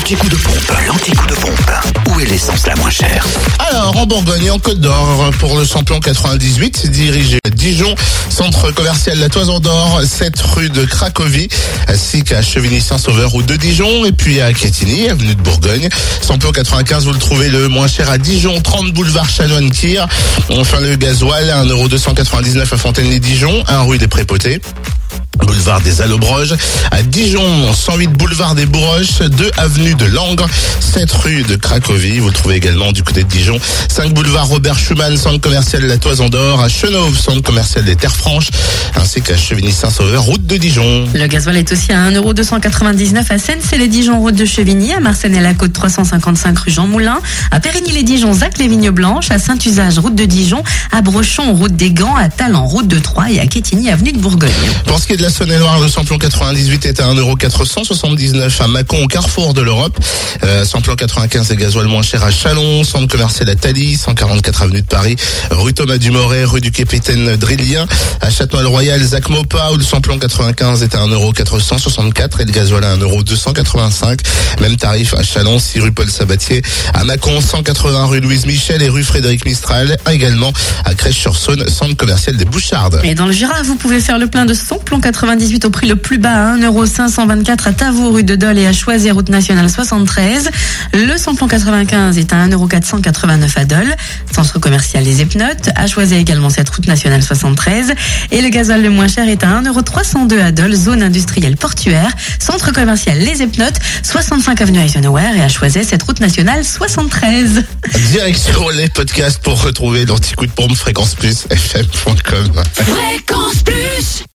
L'anti-coup de pompe, l'anti-coup de pompe. Où est l'essence la moins chère Alors, en Bourgogne en Côte d'Or, pour le samplon 98, dirigé à Dijon, centre commercial La Toison d'Or, 7 rue de Cracovie, ainsi qu'à Chevigny-Saint-Sauveur, route de Dijon, et puis à Quetigny, avenue de Bourgogne. Samplon 95, vous le trouvez le moins cher à Dijon, 30 boulevard Chanoine-Kir. Enfin, le gasoil, 1,299€ à Fontaine-les-Dijon, 1 rue des Prépotés. Boulevard des Allobroges, à Dijon, 108 boulevard des Bourroches, 2 avenue de Langres, 7 rue de Cracovie, vous le trouvez également du côté de Dijon, 5 boulevard Robert Schumann, centre commercial La Toison d'Or, à Chenauve, centre commercial des Terres Franches, ainsi qu'à Chevigny-Saint-Sauveur, route de Dijon. Le gasoil est aussi à 1,299€ à Seine, c'est les Dijon, route de Chevigny, à Marseille et la Côte 355 rue Jean Moulin, à Périgny-les-Dijon, Zac les Vignes Blanches, à Saint-Usage, route de Dijon, à Brochon, route des Gants, à Talent, route de Troyes et à Quetigny, avenue de Bourgogne. Pour ce qui est de la Saône-et-Loire, le samplon 98 est à 1,479€ à Mâcon, au carrefour de l'Europe. Euh, samplon 95 et gasoil moins cher à Chalon, centre commercial à Thaly, 144 avenue de Paris, rue Thomas Dumoret, rue du Capitaine Drillien, à Châtenois-le-Royal, Zac Mopa, où le samplon 95 est à 1,464€ et le gasoil à 1,285€. Même tarif à Chalon, 6 rue Paul Sabatier, à Mâcon, 180 rue Louise Michel et rue Frédéric Mistral, également à Crèche-sur-Saône, centre commercial des Bouchardes. Et dans le Jura, vous pouvez faire le plein de son plomb 98 au prix le plus bas à 1,524€ à Tavour, rue de Dole et à Choisy, route nationale 73. Le samplon 95 est à 1,489€ à Dole, centre commercial Les Epnotes, à Choisy également cette route nationale 73. Et le gasoil le moins cher est à 1,302€ à Dole, zone industrielle portuaire, centre commercial Les Epnotes, 65 avenue Eisenhower et à Choisy cette route nationale 73. Direction les podcasts pour retrouver l'anti-coup de pompe fréquence plus fm.com. Fréquence plus